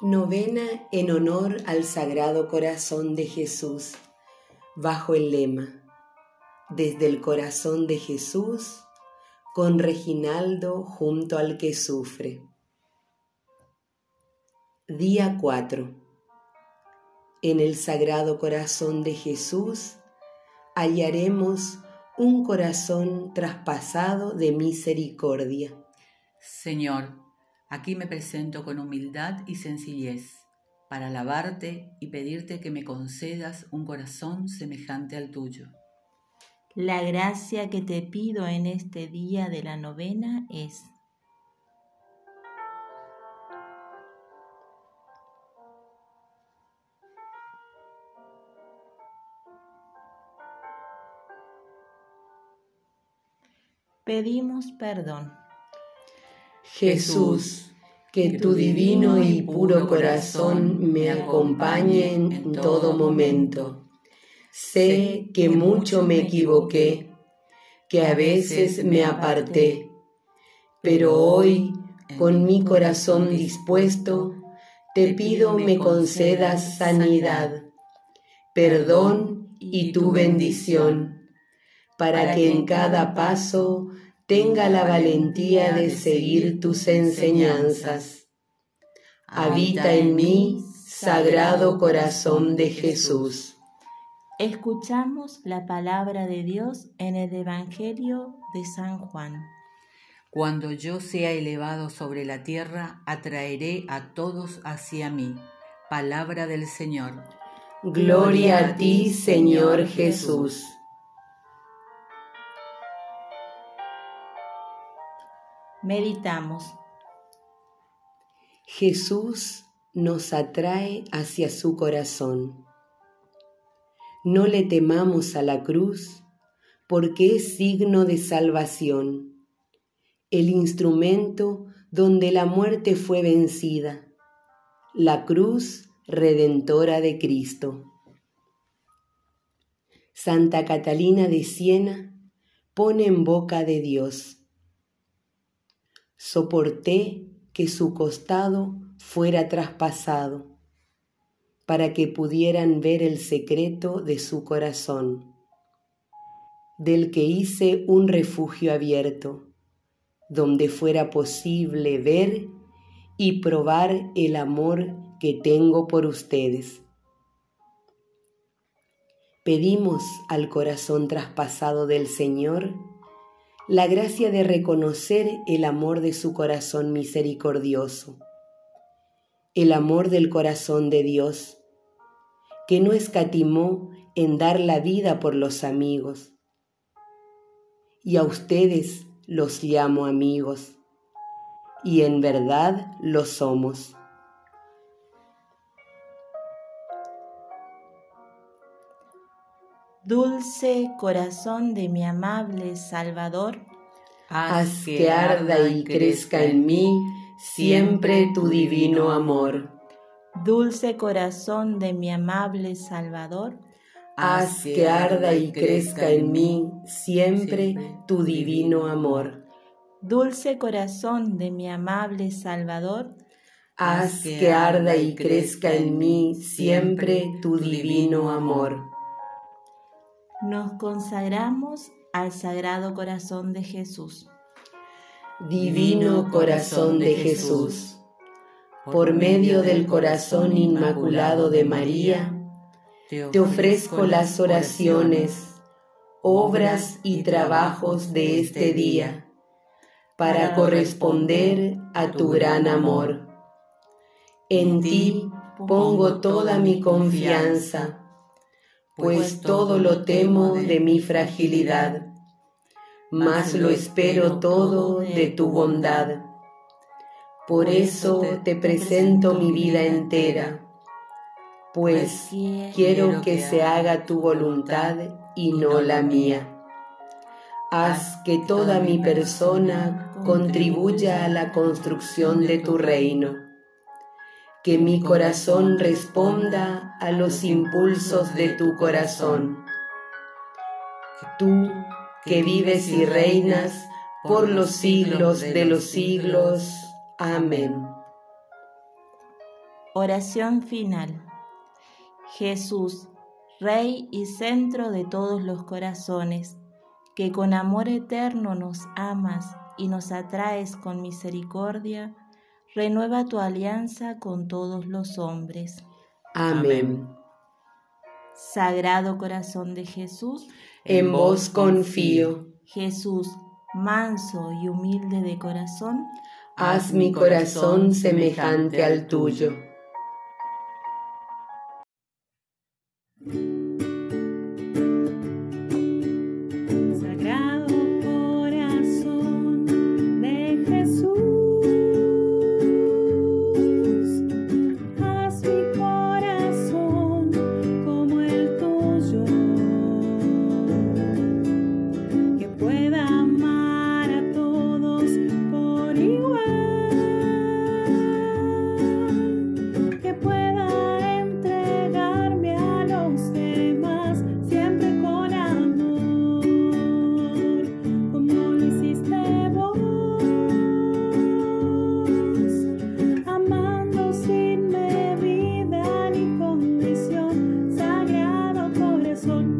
Novena en honor al Sagrado Corazón de Jesús, bajo el lema, desde el corazón de Jesús, con Reginaldo junto al que sufre. Día 4. En el Sagrado Corazón de Jesús hallaremos un corazón traspasado de misericordia. Señor, Aquí me presento con humildad y sencillez para alabarte y pedirte que me concedas un corazón semejante al tuyo. La gracia que te pido en este día de la novena es Pedimos perdón. Jesús, que tu divino y puro corazón me acompañe en todo momento. Sé que mucho me equivoqué, que a veces me aparté, pero hoy, con mi corazón dispuesto, te pido me concedas sanidad, perdón y tu bendición, para que en cada paso tenga la valentía de seguir tus enseñanzas. Habita en mí, Sagrado Corazón de Jesús. Escuchamos la palabra de Dios en el Evangelio de San Juan. Cuando yo sea elevado sobre la tierra, atraeré a todos hacia mí. Palabra del Señor. Gloria a ti, Señor Jesús. Meditamos. Jesús nos atrae hacia su corazón. No le temamos a la cruz porque es signo de salvación, el instrumento donde la muerte fue vencida, la cruz redentora de Cristo. Santa Catalina de Siena pone en boca de Dios soporté que su costado fuera traspasado, para que pudieran ver el secreto de su corazón, del que hice un refugio abierto, donde fuera posible ver y probar el amor que tengo por ustedes. Pedimos al corazón traspasado del Señor la gracia de reconocer el amor de su corazón misericordioso, el amor del corazón de Dios, que no escatimó en dar la vida por los amigos. Y a ustedes los llamo amigos, y en verdad lo somos. Dulce corazón de mi amable Salvador, haz que arda y crezca en mí siempre tu divino amor. Dulce corazón de mi amable Salvador, haz que arda y crezca en mí siempre tu divino amor. Dulce corazón de mi amable Salvador, haz que arda y crezca en mí siempre tu divino amor nos consagramos al Sagrado Corazón de Jesús. Divino Corazón de Jesús, por medio del corazón inmaculado de María, te ofrezco las oraciones, obras y trabajos de este día para corresponder a tu gran amor. En ti pongo toda mi confianza pues todo lo temo de mi fragilidad, mas lo espero todo de tu bondad. Por eso te presento mi vida entera, pues quiero que se haga tu voluntad y no la mía. Haz que toda mi persona contribuya a la construcción de tu reino que mi corazón responda a los impulsos de tu corazón. Tú que vives y reinas por los siglos de los siglos. Amén. Oración final. Jesús, Rey y centro de todos los corazones, que con amor eterno nos amas y nos atraes con misericordia, renueva tu alianza con todos los hombres. Amén. Sagrado corazón de Jesús, en vos confío. Jesús, manso y humilde de corazón, haz mi corazón semejante al tuyo. Corazón,